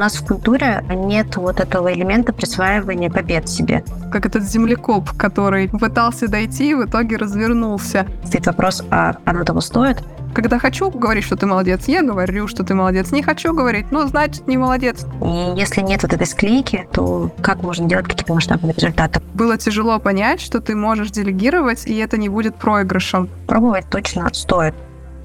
нас в культуре нет вот этого элемента присваивания побед себе. Как этот землекоп, который пытался дойти и в итоге развернулся. Стоит вопрос, а оно того стоит? Когда хочу говорить, что ты молодец, я говорю, что ты молодец. Не хочу говорить, ну, значит, не молодец. И если нет вот этой склейки, то как можно делать какие-то масштабные результаты? Было тяжело понять, что ты можешь делегировать, и это не будет проигрышем. Пробовать точно стоит.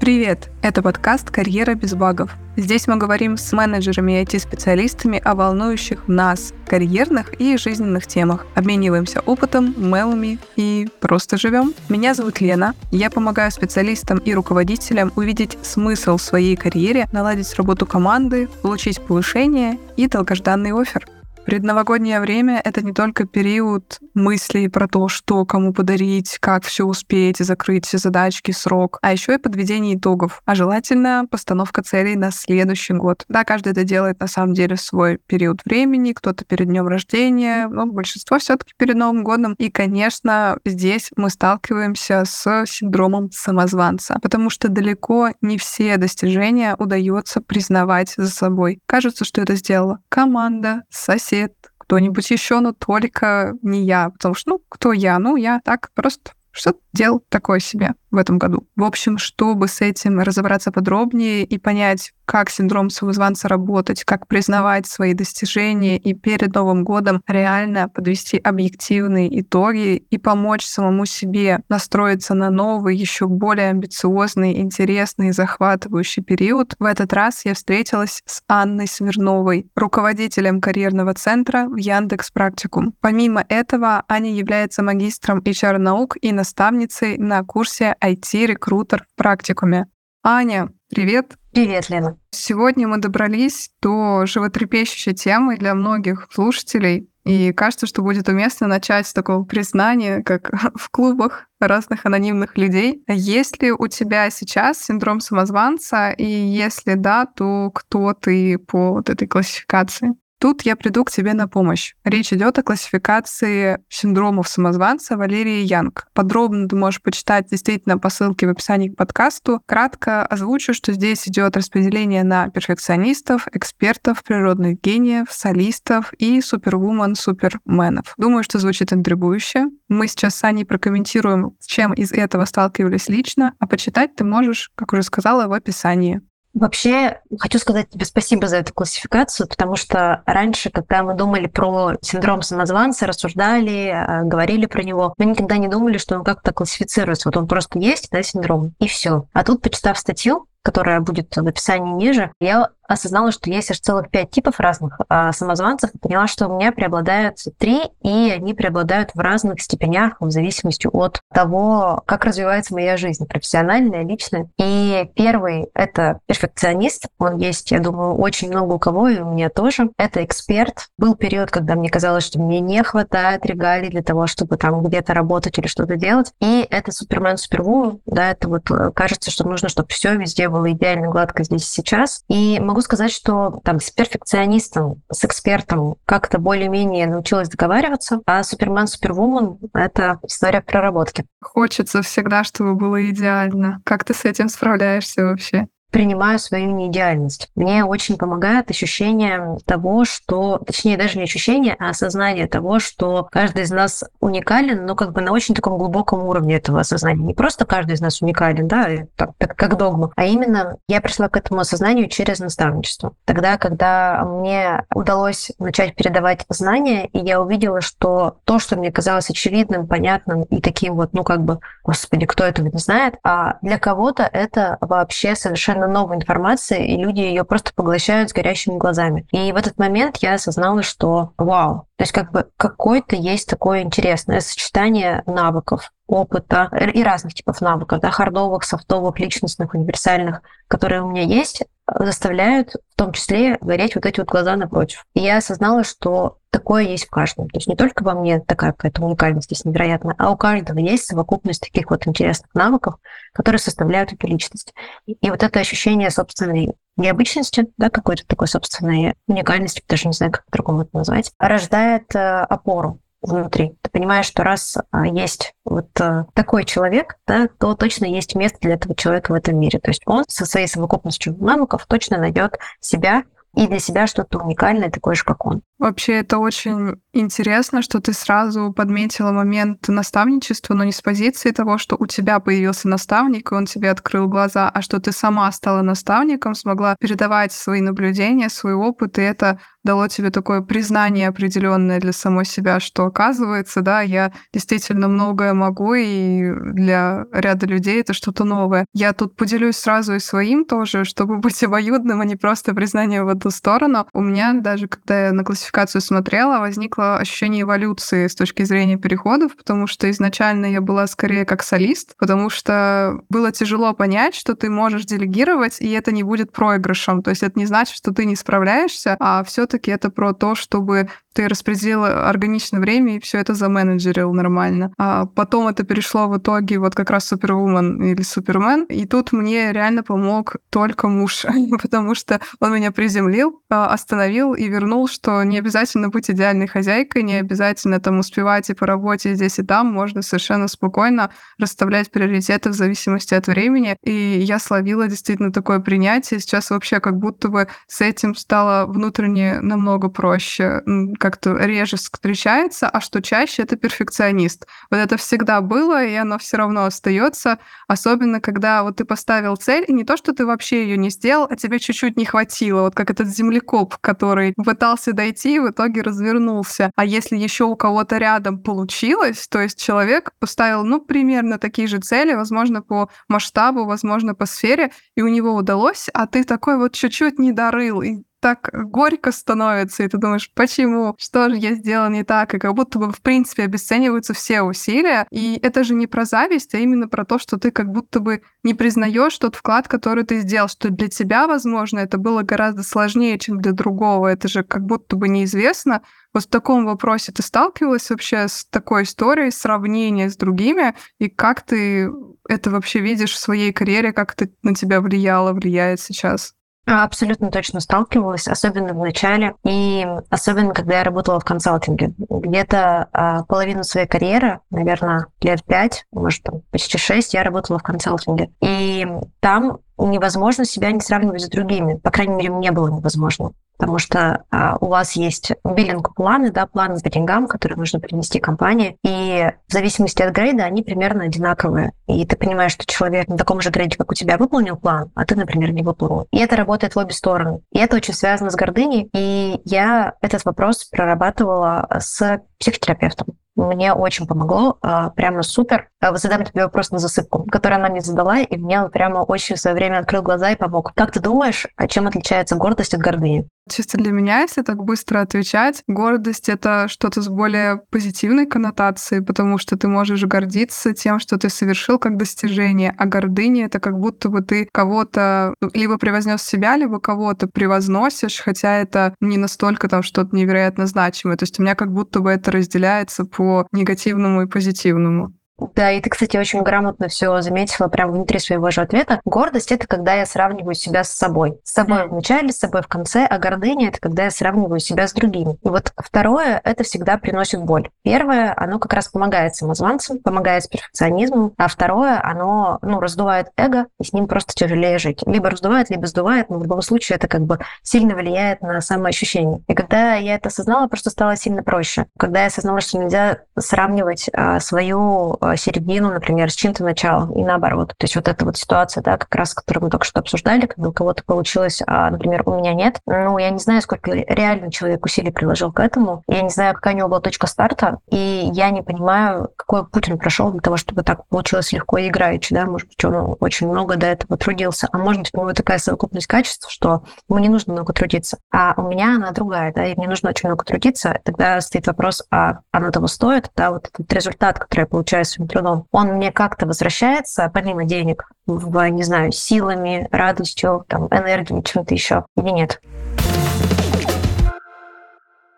Привет! Это подкаст «Карьера без багов». Здесь мы говорим с менеджерами и IT-специалистами о волнующих нас, карьерных и жизненных темах. Обмениваемся опытом, мелами и просто живем. Меня зовут Лена. Я помогаю специалистам и руководителям увидеть смысл в своей карьере, наладить работу команды, получить повышение и долгожданный офер. Предновогоднее время — это не только период мыслей про то, что кому подарить, как все успеть и закрыть все задачки, срок, а еще и подведение итогов, а желательно постановка целей на следующий год. Да, каждый это делает на самом деле в свой период времени, кто-то перед днем рождения, но большинство все-таки перед Новым годом. И, конечно, здесь мы сталкиваемся с синдромом самозванца, потому что далеко не все достижения удается признавать за собой. Кажется, что это сделала команда, сосед, сосед, кто-нибудь еще, но только не я. Потому что, ну, кто я? Ну, я так просто что-то делал такое себе в этом году. В общем, чтобы с этим разобраться подробнее и понять, как синдром самозванца работать, как признавать свои достижения и перед Новым годом реально подвести объективные итоги и помочь самому себе настроиться на новый, еще более амбициозный, интересный, захватывающий период, в этот раз я встретилась с Анной Смирновой, руководителем карьерного центра в Яндекс Практикум. Помимо этого, Аня является магистром HR-наук и наставницей на курсе IT-рекрутер в практикуме. Аня, привет! Привет, Лена. Сегодня мы добрались до животрепещущей темы для многих слушателей. И кажется, что будет уместно начать с такого признания, как в клубах разных анонимных людей. Есть ли у тебя сейчас синдром самозванца? И если да, то кто ты по вот этой классификации? Тут я приду к тебе на помощь. Речь идет о классификации синдромов самозванца Валерии Янг. Подробно ты можешь почитать действительно по ссылке в описании к подкасту. Кратко озвучу, что здесь идет распределение на перфекционистов, экспертов, природных гениев, солистов и супервумен, суперменов. Думаю, что звучит интригующе. Мы сейчас с Аней прокомментируем, с чем из этого сталкивались лично, а почитать ты можешь, как уже сказала, в описании. Вообще, хочу сказать тебе спасибо за эту классификацию, потому что раньше, когда мы думали про синдром самозванца, рассуждали, э, говорили про него, мы никогда не думали, что он как-то классифицируется. Вот он просто есть, да, синдром, и все. А тут, почитав статью, которая будет в описании ниже, я осознала, что есть аж целых пять типов разных а, самозванцев, поняла, что у меня преобладают три, и они преобладают в разных степенях в зависимости от того, как развивается моя жизнь, профессиональная, личная. И первый — это перфекционист. Он есть, я думаю, очень много у кого, и у меня тоже. Это эксперт. Был период, когда мне казалось, что мне не хватает регалий для того, чтобы там где-то работать или что-то делать. И это супермен, супервумен. Да, это вот э, кажется, что нужно, чтобы все везде было идеально, гладко здесь и сейчас. И могу сказать, что там с перфекционистом, с экспертом как-то более-менее научилась договариваться, а Супермен, Супервумен — это история проработки. Хочется всегда, чтобы было идеально. Как ты с этим справляешься вообще? Принимаю свою неидеальность. Мне очень помогает ощущение того, что, точнее, даже не ощущение, а осознание того, что каждый из нас уникален, но как бы на очень таком глубоком уровне этого осознания. Не просто каждый из нас уникален, да, так, так, как догма, а именно я пришла к этому осознанию через наставничество. Тогда, когда мне удалось начать передавать знания, и я увидела, что то, что мне казалось очевидным, понятным и таким вот, ну как бы, господи, кто этого не знает, а для кого-то это вообще совершенно совершенно новая информация, и люди ее просто поглощают с горящими глазами. И в этот момент я осознала, что вау, то есть как бы какое-то есть такое интересное сочетание навыков, опыта и разных типов навыков, да, хардовых, софтовых, личностных, универсальных, которые у меня есть, заставляют в том числе гореть вот эти вот глаза напротив. И я осознала, что такое есть в каждом. То есть не только во мне такая какая-то уникальность здесь невероятная, а у каждого есть совокупность таких вот интересных навыков, которые составляют эту личность. И вот это ощущение собственной необычности, да, какой-то такой собственной уникальности, даже не знаю, как по-другому это назвать, рождает э, опору внутри. Ты понимаешь, что раз а, есть вот а, такой человек, да, то точно есть место для этого человека в этом мире. То есть он со своей совокупностью навыков точно найдет себя и для себя что-то уникальное, такое же, как он. Вообще, это очень интересно, что ты сразу подметила момент наставничества, но не с позиции того, что у тебя появился наставник, и он тебе открыл глаза, а что ты сама стала наставником, смогла передавать свои наблюдения, свой опыт, и это дало тебе такое признание определенное для самой себя, что оказывается, да, я действительно многое могу, и для ряда людей это что-то новое. Я тут поделюсь сразу и своим тоже, чтобы быть обоюдным, а не просто признание в эту сторону. У меня даже, когда я на классификацию смотрела, возникло ощущение эволюции с точки зрения переходов, потому что изначально я была скорее как солист, потому что было тяжело понять, что ты можешь делегировать, и это не будет проигрышем. То есть это не значит, что ты не справляешься, а все таки это про то, чтобы ты распределил органично время и все это заменеджерил нормально. А потом это перешло в итоге вот как раз Супервумен или Супермен. И тут мне реально помог только муж, потому что он меня приземлил, а, остановил и вернул, что не обязательно быть идеальной хозяйкой, не обязательно там успевать и по работе здесь и там, можно совершенно спокойно расставлять приоритеты в зависимости от времени. И я словила действительно такое принятие. Сейчас вообще как будто бы с этим стало внутренне намного проще как-то реже встречается, а что чаще это перфекционист. Вот это всегда было, и оно все равно остается, особенно когда вот ты поставил цель, и не то, что ты вообще ее не сделал, а тебе чуть-чуть не хватило, вот как этот землекоп, который пытался дойти и в итоге развернулся. А если еще у кого-то рядом получилось, то есть человек поставил, ну, примерно такие же цели, возможно, по масштабу, возможно, по сфере, и у него удалось, а ты такой вот чуть-чуть не дорыл, и так горько становится, и ты думаешь, почему? Что же я сделал не так? И как будто бы, в принципе, обесцениваются все усилия. И это же не про зависть, а именно про то, что ты как будто бы не признаешь тот вклад, который ты сделал, что для тебя, возможно, это было гораздо сложнее, чем для другого. Это же как будто бы неизвестно. Вот в таком вопросе ты сталкивалась вообще с такой историей, сравнения с другими, и как ты это вообще видишь в своей карьере, как это на тебя влияло, влияет сейчас? Абсолютно точно сталкивалась, особенно в начале, и особенно когда я работала в консалтинге. Где-то а, половину своей карьеры, наверное, лет пять, может, там, почти шесть, я работала в консалтинге. И там невозможно себя не сравнивать с другими. По крайней мере, мне было невозможно. Потому что а, у вас есть биллинг-планы, да, планы по деньгам, которые нужно принести компании. И в зависимости от грейда они примерно одинаковые. И ты понимаешь, что человек на таком же грейде, как у тебя, выполнил план, а ты, например, не выполнил. И это работает в обе стороны. И это очень связано с гордыней. И я этот вопрос прорабатывала с психотерапевтом мне очень помогло, а, прямо супер. А, задам тебе вопрос на засыпку, который она мне задала, и мне он прямо очень в свое время открыл глаза и помог. Как ты думаешь, а чем отличается гордость от гордыни? Чисто для меня, если так быстро отвечать, гордость — это что-то с более позитивной коннотацией, потому что ты можешь гордиться тем, что ты совершил как достижение, а гордыня — это как будто бы ты кого-то либо превознес себя, либо кого-то превозносишь, хотя это не настолько там что-то невероятно значимое. То есть у меня как будто бы это разделяется по негативному и позитивному. Да, и ты, кстати, очень грамотно все заметила прямо внутри своего же ответа. Гордость это когда я сравниваю себя с собой. С собой mm. в начале, с собой в конце, а гордыня это когда я сравниваю себя с другими. И вот второе это всегда приносит боль. Первое, оно как раз помогает самозванцам, помогает с перфекционизмом, а второе, оно ну, раздувает эго, и с ним просто тяжелее жить. Либо раздувает, либо сдувает, но в любом случае это как бы сильно влияет на самоощущение. И когда я это осознала, просто стало сильно проще. Когда я осознала, что нельзя сравнивать а, свою середину, например, с чем-то началом, и наоборот. То есть вот эта вот ситуация, да, как раз, которую мы только что обсуждали, когда у кого-то получилось, а, например, у меня нет. Ну, я не знаю, сколько реально человек усилий приложил к этому. Я не знаю, какая у него была точка старта, и я не понимаю, какой путь он прошел для того, чтобы так получилось легко и играючи, да, может быть, он очень много до этого трудился, а может быть, у него такая совокупность качеств, что ему не нужно много трудиться, а у меня она другая, да, и мне нужно очень много трудиться, тогда стоит вопрос, а оно того стоит, да, вот этот результат, который я получаю своим трудом, он мне как-то возвращается, помимо денег, в, не знаю, силами, радостью, там, энергией, чем-то еще, или нет?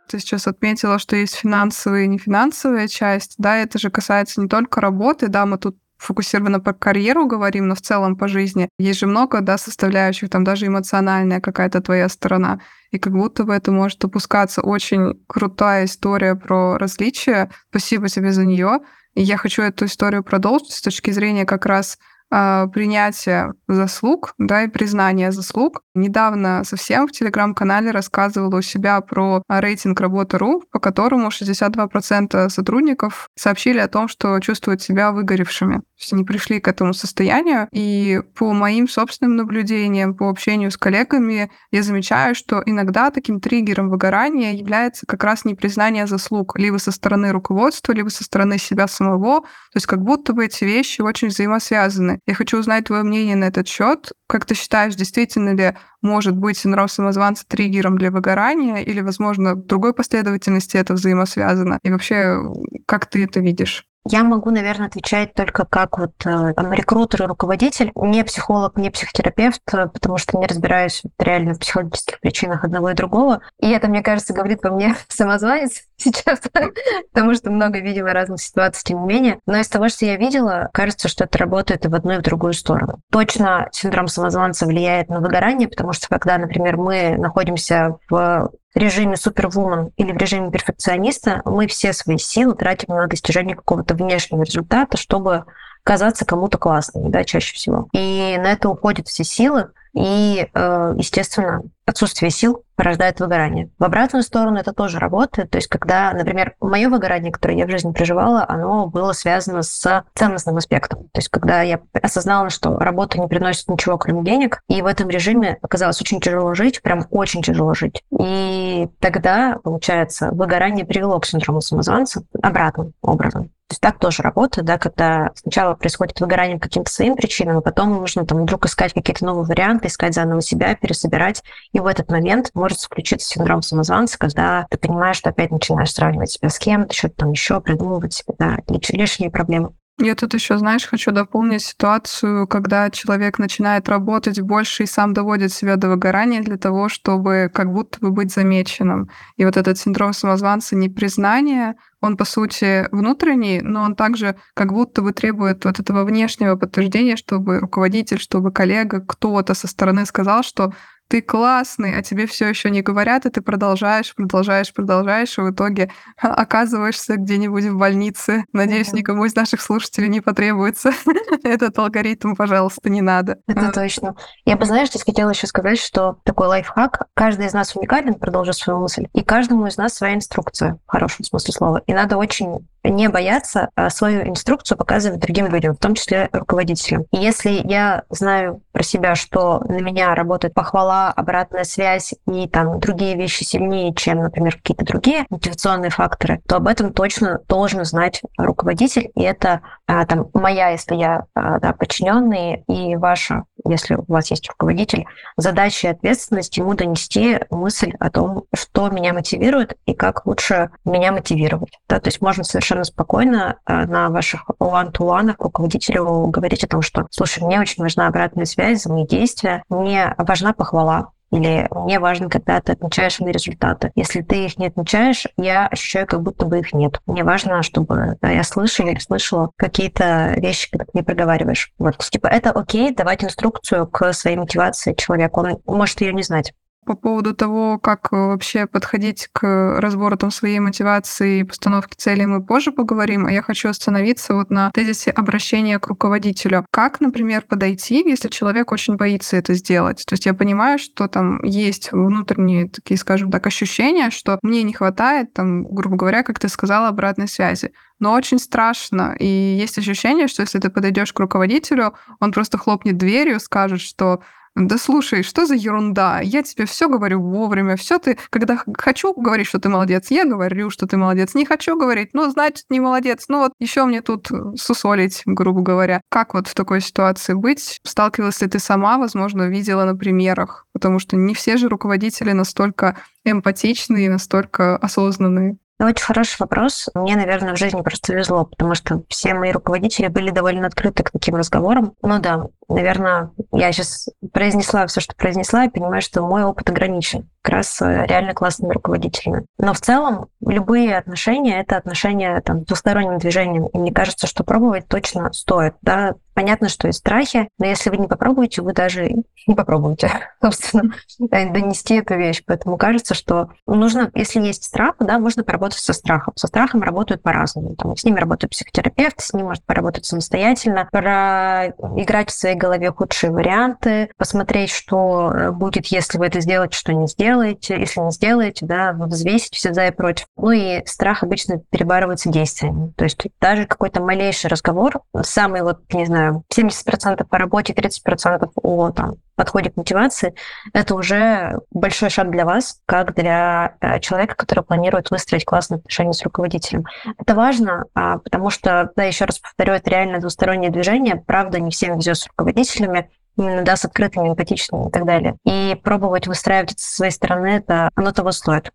Ты сейчас отметила, что есть финансовая и нефинансовая часть, да, это же касается не только работы, да, мы тут фокусированно по карьеру говорим, но в целом по жизни. Есть же много, да, составляющих, там даже эмоциональная какая-то твоя сторона. И как будто бы это может опускаться. Очень крутая история про различия. Спасибо тебе за нее. Я хочу эту историю продолжить с точки зрения как раз э, принятия заслуг, да, и признания заслуг. Недавно совсем в телеграм-канале рассказывала у себя про рейтинг работы.ру, по которому 62% сотрудников сообщили о том, что чувствуют себя выгоревшими. Есть они пришли к этому состоянию, и по моим собственным наблюдениям, по общению с коллегами, я замечаю, что иногда таким триггером выгорания является как раз непризнание заслуг либо со стороны руководства, либо со стороны себя самого. То есть как будто бы эти вещи очень взаимосвязаны. Я хочу узнать твое мнение на этот счет. Как ты считаешь, действительно ли может быть синдром самозванца триггером для выгорания, или, возможно, в другой последовательности это взаимосвязано? И вообще, как ты это видишь? Я могу, наверное, отвечать только как вот э, там, рекрутер и руководитель, не психолог, не психотерапевт, э, потому что не разбираюсь реально в психологических причинах одного и другого. И это, мне кажется, говорит по мне самозванец сейчас, потому что много, видимо, разных ситуаций, тем не менее. Но из того, что я видела, кажется, что это работает и в одну, и в другую сторону. Точно синдром самозванца влияет на выгорание, потому что когда, например, мы находимся в режиме супервумен или в режиме перфекциониста мы все свои силы тратим на достижение какого-то внешнего результата, чтобы казаться кому-то классным, да, чаще всего. И на это уходят все силы, и, э, естественно, отсутствие сил порождает выгорание. В обратную сторону это тоже работает. То есть, когда, например, мое выгорание, которое я в жизни проживала, оно было связано с ценностным аспектом. То есть, когда я осознала, что работа не приносит ничего, кроме денег, и в этом режиме оказалось очень тяжело жить, прям очень тяжело жить. И тогда, получается, выгорание привело к синдрому самозванца обратным образом. То есть так тоже работает, да, когда сначала происходит выгорание каким-то своим причинам, а потом нужно там вдруг искать какие-то новые варианты, искать заново себя, пересобирать. И в этот момент может включиться синдром самозванца, когда ты понимаешь, что опять начинаешь сравнивать себя с кем-то, что-то там еще придумывать себе, да, лишние проблемы. Я тут еще, знаешь, хочу дополнить ситуацию, когда человек начинает работать больше и сам доводит себя до выгорания для того, чтобы как будто бы быть замеченным. И вот этот синдром самозванца непризнания, он, по сути, внутренний, но он также как будто бы требует вот этого внешнего подтверждения, чтобы руководитель, чтобы коллега, кто-то со стороны сказал, что ты классный, а тебе все еще не говорят, и ты продолжаешь, продолжаешь, продолжаешь, и в итоге оказываешься где-нибудь в больнице. Надеюсь, никому из наших слушателей не потребуется этот алгоритм, пожалуйста, не надо. Это точно. Я бы, знаешь, здесь хотела еще сказать, что такой лайфхак. Каждый из нас уникален, продолжу свою мысль, и каждому из нас своя инструкция, в хорошем смысле слова. И надо очень не бояться а свою инструкцию показывать другим людям, в том числе руководителям. И если я знаю про себя, что на меня работает похвала, обратная связь и там другие вещи сильнее, чем, например, какие-то другие мотивационные факторы, то об этом точно должен знать руководитель. И это а, там моя, если я а, да, подчиненный, и ваша, если у вас есть руководитель, задача и ответственность ему донести мысль о том, что меня мотивирует и как лучше меня мотивировать. Да, то есть можно совершенно совершенно спокойно на ваших one-to-one руководителю говорить о том, что, слушай, мне очень важна обратная связь за мои действия, мне важна похвала, или мне важно, когда ты отмечаешь мои результаты. Если ты их не отмечаешь, я ощущаю, как будто бы их нет. Мне важно, чтобы да, я слышала или слышала какие-то вещи, когда ты мне проговариваешь. Вот, типа, это окей, давать инструкцию к своей мотивации человеку. Он может ее не знать по поводу того, как э, вообще подходить к разбору там, своей мотивации и постановке целей, мы позже поговорим. А я хочу остановиться вот на тезисе обращения к руководителю. Как, например, подойти, если человек очень боится это сделать? То есть я понимаю, что там есть внутренние такие, скажем так, ощущения, что мне не хватает, там, грубо говоря, как ты сказала, обратной связи но очень страшно. И есть ощущение, что если ты подойдешь к руководителю, он просто хлопнет дверью, скажет, что да слушай, что за ерунда? Я тебе все говорю вовремя, все ты, когда хочу говорить, что ты молодец, я говорю, что ты молодец. Не хочу говорить, ну, значит, не молодец. Ну, вот еще мне тут сусолить, грубо говоря. Как вот в такой ситуации быть? Сталкивалась ли ты сама, возможно, видела на примерах? Потому что не все же руководители настолько эмпатичные настолько осознанные. Очень хороший вопрос. Мне, наверное, в жизни просто везло, потому что все мои руководители были довольно открыты к таким разговорам. Ну да, наверное, я сейчас произнесла все, что произнесла, и понимаю, что мой опыт ограничен как раз э, реально классными руководителями. Но в целом любые отношения — это отношения там, с двусторонним движением. И мне кажется, что пробовать точно стоит. Да? Понятно, что есть страхи, но если вы не попробуете, вы даже не попробуете, собственно, донести эту вещь. Поэтому кажется, что нужно, если есть страх, да, можно поработать со страхом. Со страхом работают по-разному. Там, с ними работает психотерапевт, с ним может поработать самостоятельно, проиграть в своей голове худшие варианты, посмотреть, что э, будет, если вы это сделаете, что не сделаете. Если не сделаете, да, взвесить все за и против. Ну и страх обычно перебарывается действиями. То есть даже какой-то малейший разговор, самый вот, не знаю, 70% по работе, 30% о там, подходе к мотивации, это уже большой шаг для вас, как для э, человека, который планирует выстроить классные отношения с руководителем. Это важно, а, потому что, да, еще раз повторю, это реально двустороннее движение. Правда, не всем везет с руководителями, именно, да, с открытыми, эмпатичными и так далее. И пробовать выстраивать это со своей стороны, это оно того стоит.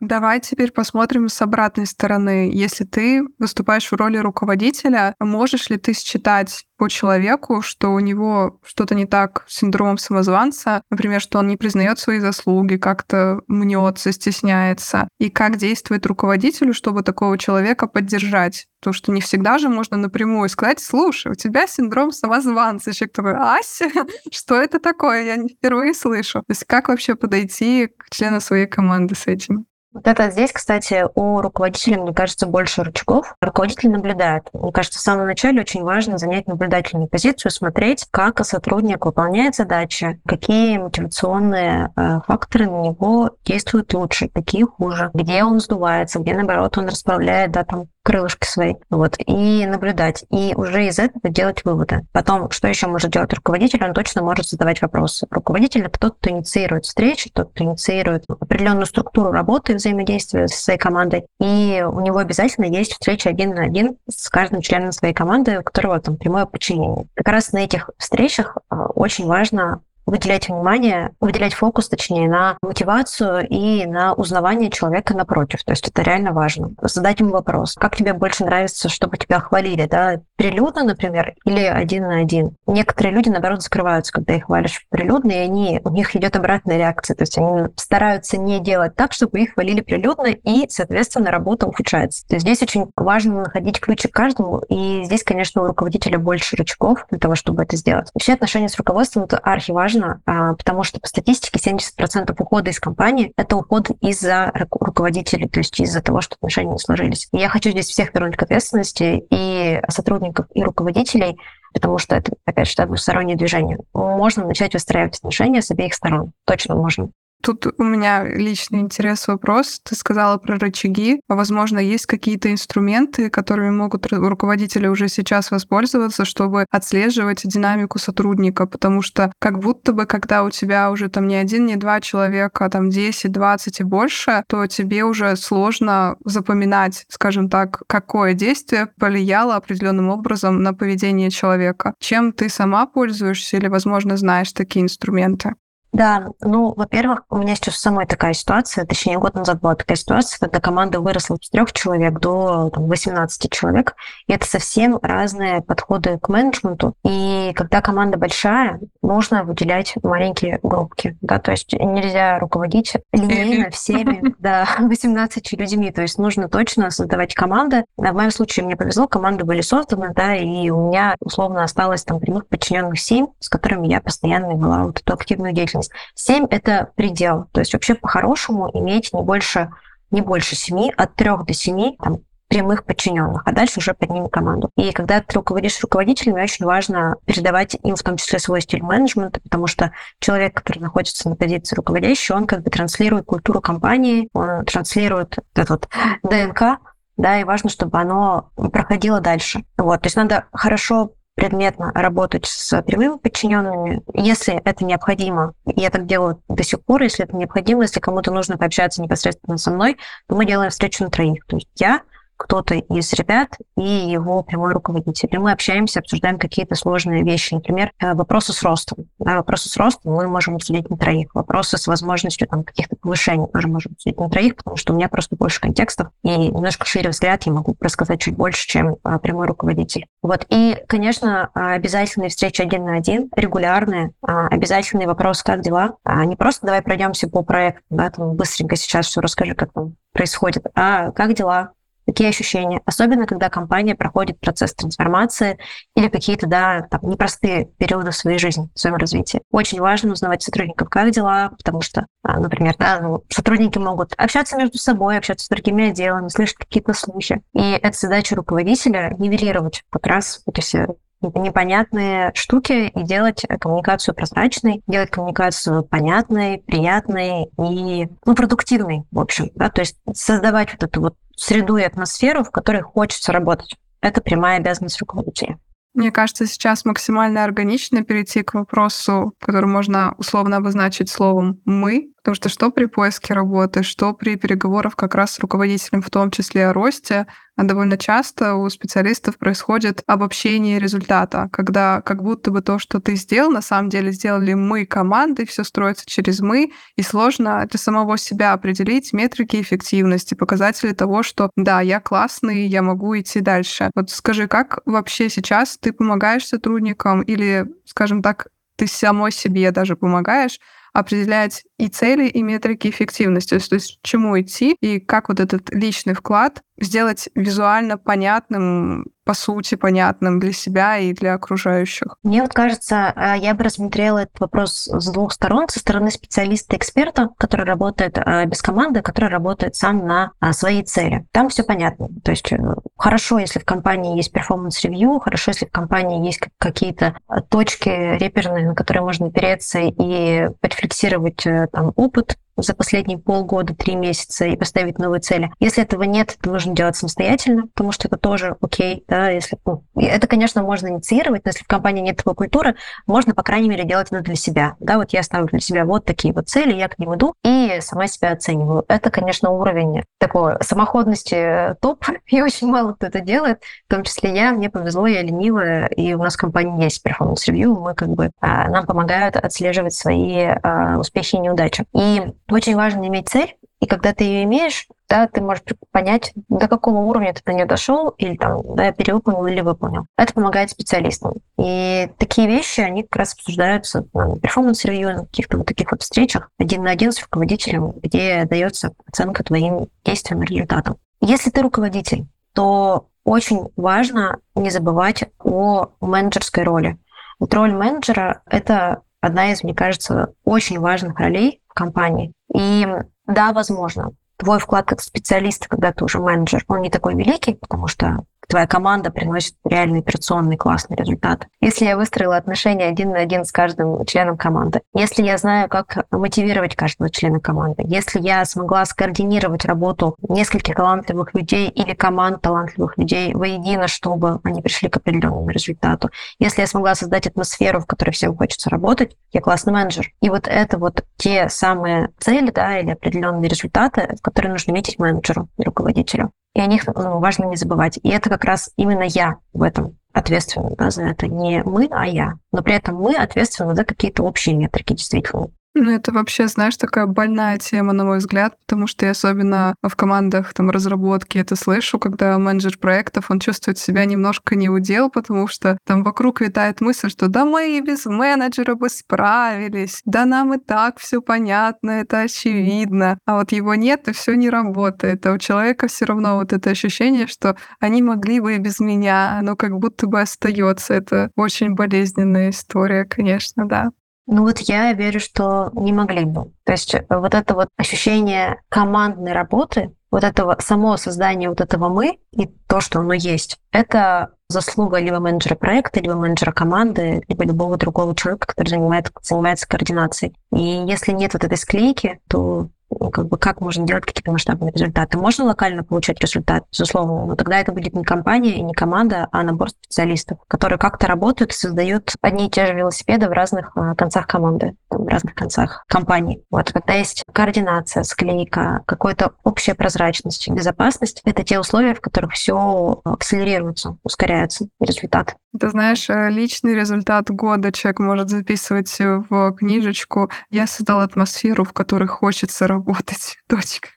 Давай теперь посмотрим с обратной стороны. Если ты выступаешь в роли руководителя, можешь ли ты считать по человеку, что у него что-то не так с синдромом самозванца, например, что он не признает свои заслуги, как-то мнется, стесняется, и как действовать руководителю, чтобы такого человека поддержать? То, что не всегда же можно напрямую сказать, слушай, у тебя синдром самозванца. Человек такой, Ася, что это такое? Я впервые слышу. То есть как вообще подойти к члену своей команды с этим? Вот это здесь, кстати, у руководителя, мне кажется, больше рычагов. Руководитель наблюдает. Мне кажется, в самом начале очень важно занять наблюдательную позицию, смотреть, как сотрудник выполняет задачи, какие мотивационные э, факторы на него действуют лучше, какие хуже, где он сдувается, где, наоборот, он расправляет да, там, крылышки свои, вот, и наблюдать, и уже из этого делать выводы. Потом, что еще может делать руководитель? Он точно может задавать вопросы. Руководитель — это тот, кто инициирует встречи, тот, кто инициирует определенную структуру работы и взаимодействия со своей командой, и у него обязательно есть встреча один на один с каждым членом своей команды, у которого там прямое подчинение. Как раз на этих встречах э, очень важно выделять внимание, выделять фокус, точнее, на мотивацию и на узнавание человека напротив. То есть это реально важно. Задать ему вопрос, как тебе больше нравится, чтобы тебя хвалили, да, прилюдно, например, или один на один. Некоторые люди, наоборот, закрываются, когда их хвалишь прилюдно, и они, у них идет обратная реакция. То есть они стараются не делать так, чтобы их хвалили прилюдно, и, соответственно, работа ухудшается. То есть здесь очень важно находить ключи к каждому, и здесь, конечно, у руководителя больше рычагов для того, чтобы это сделать. Вообще отношения с руководством — это архиважно, важно, а, потому что по статистике 70% ухода из компании – это уход из-за руководителей, то есть из-за того, что отношения не сложились. Я хочу здесь всех вернуть к ответственности и сотрудников, и руководителей, потому что это, опять же, двустороннее движение. Можно начать выстраивать отношения с обеих сторон. Точно можно. Тут у меня личный интерес вопрос. Ты сказала про рычаги. Возможно, есть какие-то инструменты, которыми могут руководители уже сейчас воспользоваться, чтобы отслеживать динамику сотрудника, потому что как будто бы, когда у тебя уже там не один, не два человека, а там 10, 20 и больше, то тебе уже сложно запоминать, скажем так, какое действие повлияло определенным образом на поведение человека. Чем ты сама пользуешься или, возможно, знаешь такие инструменты? Да, ну, во-первых, у меня сейчас самой такая ситуация, точнее, год назад была такая ситуация, когда команда выросла с трех человек до там, 18 человек, и это совсем разные подходы к менеджменту. И когда команда большая, нужно выделять маленькие группки, да, то есть нельзя руководить линейно всеми, да, 18 людьми, то есть нужно точно создавать команды. В моем случае мне повезло, команды были созданы, да, и у меня условно осталось там прямых подчиненных 7, с которыми я постоянно вела вот эту активную деятельность деятельность. 7 – это предел. То есть вообще по-хорошему иметь не больше, не больше 7, от 3 до 7 там, прямых подчиненных, а дальше уже под ними команду. И когда ты руководишь руководителями, очень важно передавать им в том числе свой стиль менеджмента, потому что человек, который находится на позиции руководящего, он как бы транслирует культуру компании, он транслирует этот вот ДНК, да, и важно, чтобы оно проходило дальше. Вот, то есть надо хорошо предметно работать с прямыми подчиненными, если это необходимо. Я так делаю до сих пор, если это необходимо, если кому-то нужно пообщаться непосредственно со мной, то мы делаем встречу на троих. То есть я, кто-то из ребят и его прямой руководитель. И мы общаемся, обсуждаем какие-то сложные вещи. Например, э, вопросы с ростом. Да, вопросы с ростом мы можем обсудить на троих. Вопросы с возможностью там, каких-то повышений тоже можем обсудить на троих, потому что у меня просто больше контекстов и немножко шире взгляд, я могу рассказать чуть больше, чем а, прямой руководитель. Вот. И, конечно, обязательные встречи один на один, регулярные, а, обязательный вопрос, как дела. А не просто давай пройдемся по проекту, да, там быстренько сейчас все расскажи, как там происходит, а как дела, такие ощущения, особенно когда компания проходит процесс трансформации или какие-то, да, там, непростые периоды своей жизни, в своем развитии. Очень важно узнавать сотрудников, как дела, потому что, а, например, да, ну, сотрудники могут общаться между собой, общаться с другими отделами, слышать какие-то слухи. И это задача руководителя нивелировать как раз вот эти непонятные штуки и делать коммуникацию прозрачной, делать коммуникацию понятной, приятной и ну, продуктивной, в общем. Да? То есть создавать вот эту вот среду и атмосферу, в которой хочется работать. Это прямая обязанность руководителя. Мне кажется, сейчас максимально органично перейти к вопросу, который можно условно обозначить словом «мы», потому что что при поиске работы, что при переговорах как раз с руководителем, в том числе о росте, а довольно часто у специалистов происходит обобщение результата, когда как будто бы то, что ты сделал, на самом деле сделали мы команды, все строится через мы, и сложно для самого себя определить метрики эффективности, показатели того, что да, я классный, я могу идти дальше. Вот скажи, как вообще сейчас ты помогаешь сотрудникам или, скажем так, ты самой себе даже помогаешь определять и цели, и метрики эффективности, то есть чему идти, и как вот этот личный вклад сделать визуально понятным, по сути, понятным для себя и для окружающих? Мне вот кажется, а, я бы рассмотрела этот вопрос с двух сторон. Со стороны специалиста-эксперта, который работает а, без команды, который работает сам на а, свои цели. Там все понятно. То есть э, хорошо, если в компании есть performance review, хорошо, если в компании есть какие-то точки реперные, на которые можно опереться и подрефлексировать э, там, опыт за последние полгода, три месяца и поставить новые цели. Если этого нет, это нужно делать самостоятельно, потому что это тоже окей, да, если... Ну, это, конечно, можно инициировать, но если в компании нет такой культуры, можно, по крайней мере, делать это для себя. Да, вот я ставлю для себя вот такие вот цели, я к ним иду и сама себя оцениваю. Это, конечно, уровень такой самоходности э, топ, и очень мало кто это делает, в том числе я, мне повезло, я ленивая, и у нас в компании есть performance review, мы как бы, а, нам помогают отслеживать свои а, успехи и неудачи. И очень важно иметь цель, и когда ты ее имеешь, да, ты можешь понять, до какого уровня ты до нее дошел, или там, да, перевыполнил или выполнил. Это помогает специалистам. И такие вещи, они как раз обсуждаются на performance review, на каких-то вот таких вот встречах один на один с руководителем, где дается оценка твоим действиям и результатам. Если ты руководитель, то очень важно не забывать о менеджерской роли. Вот роль менеджера — это одна из, мне кажется, очень важных ролей компании. И да, возможно, твой вклад как специалист, когда ты уже менеджер, он не такой великий, потому что твоя команда приносит реальный операционный классный результат. Если я выстроила отношения один на один с каждым членом команды, если я знаю, как мотивировать каждого члена команды, если я смогла скоординировать работу нескольких талантливых людей или команд талантливых людей воедино, чтобы они пришли к определенному результату, если я смогла создать атмосферу, в которой всем хочется работать, я классный менеджер. И вот это вот те самые цели, да, или определенные результаты, которые нужно метить менеджеру руководителю. И о них ну, важно не забывать. И это как раз именно я в этом ответственна да, за это. Не мы, а я. Но при этом мы ответственны за какие-то общие метрики, действительно. Ну, это вообще, знаешь, такая больная тема, на мой взгляд, потому что я особенно в командах там разработки это слышу, когда менеджер проектов, он чувствует себя немножко неудел, потому что там вокруг витает мысль, что да мы и без менеджера бы справились, да нам и так все понятно, это очевидно, а вот его нет, и все не работает. А у человека все равно вот это ощущение, что они могли бы и без меня, но как будто бы остается. Это очень болезненная история, конечно, да. Ну вот я верю, что не могли бы. То есть э, вот это вот ощущение командной работы, вот этого само создание вот этого мы и то, что оно есть, это заслуга либо менеджера проекта, либо менеджера команды, либо любого другого человека, который занимает, занимается координацией. И если нет вот этой склейки, то как бы как можно делать какие-то масштабные результаты. Можно локально получать результат, безусловно, но тогда это будет не компания и не команда, а набор специалистов, которые как-то работают и создают одни и те же велосипеды в разных а, концах команды, в разных концах компании. Вот когда есть координация, склейка, какая-то общая прозрачность, безопасность, это те условия, в которых все акселерируется, ускоряется результат. Ты знаешь, э, личный результат года человек может записывать в книжечку. Я создал атмосферу, в которой хочется работать. Точка.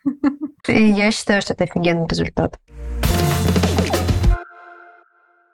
Я считаю, что это офигенный результат.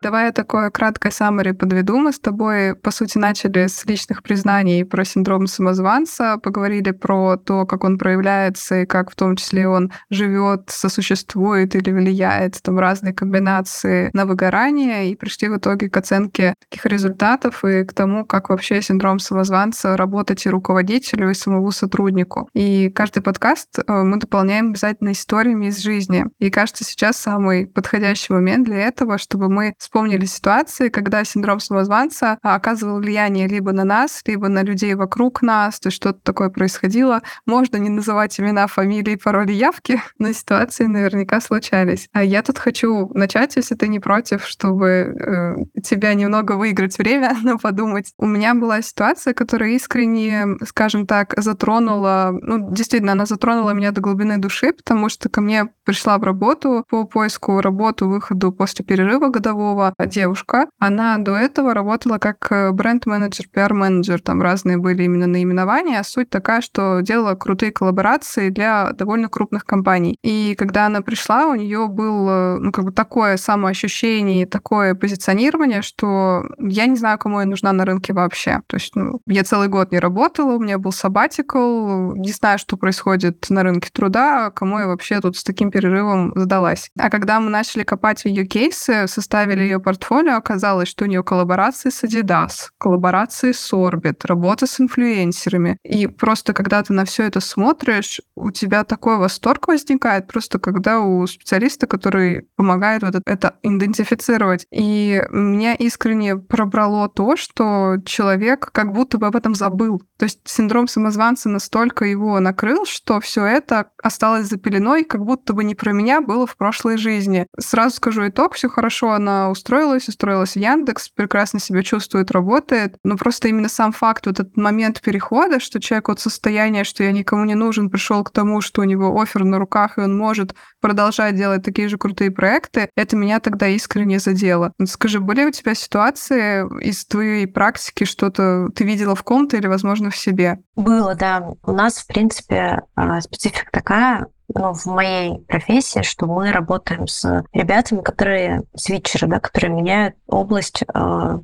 Давай я такое краткое саммари подведу. Мы с тобой, по сути, начали с личных признаний про синдром самозванца, поговорили про то, как он проявляется и как в том числе он живет, сосуществует или влияет, там разные комбинации на выгорание, и пришли в итоге к оценке таких результатов и к тому, как вообще синдром самозванца работать и руководителю, и самому сотруднику. И каждый подкаст э, мы дополняем обязательно историями из жизни. И кажется, сейчас самый подходящий момент для этого, чтобы мы вспомнили ситуации, когда синдром самозванца оказывал влияние либо на нас, либо на людей вокруг нас, то есть что-то такое происходило. Можно не называть имена, фамилии, пароли, явки, но ситуации наверняка случались. А я тут хочу начать, если ты не против, чтобы э, тебя немного выиграть время, но подумать. У меня была ситуация, которая искренне, скажем так, затронула, ну, действительно, она затронула меня до глубины души, потому что ко мне пришла в работу по поиску работы, выходу после перерыва годового, Петрова девушка. Она до этого работала как э, бренд-менеджер, пиар-менеджер. Там разные были именно наименования. Суть такая, что делала крутые коллаборации для довольно крупных компаний. И когда она пришла, у нее было ну, как бы такое самоощущение, такое позиционирование, что я не знаю, кому я нужна на рынке вообще. То есть ну, я целый год не работала, у меня был сабатикл, не знаю, что происходит на рынке труда, кому я вообще тут с таким перерывом сдалась. А когда мы начали копать ее кейсы, составили ее портфолио оказалось, что у нее коллаборации с Adidas, коллаборации с Orbit, работа с инфлюенсерами. И просто когда ты на все это смотришь, у тебя такой восторг возникает, просто когда у специалиста, который помогает вот это идентифицировать. И меня искренне пробрало то, что человек как будто бы об этом забыл. То есть синдром самозванца настолько его накрыл, что все это осталось за пеленой, как будто бы не про меня было в прошлой жизни. Сразу скажу итог, все хорошо, она устроилась, устроилась в Яндекс, прекрасно себя чувствует, работает. Но просто именно сам факт, вот этот момент перехода, что человек от состояния, что я никому не нужен, пришел к тому, что у него офер на руках, и он может продолжать делать такие же крутые проекты, это меня тогда искренне задело. Скажи, были у тебя ситуации из твоей практики, что-то ты видела в ком-то или, возможно, в себе? Было, да. У нас, в принципе, а, специфика такая, ну, в моей профессии, что мы работаем с ребятами, которые свитчеры, да, которые меняют область э,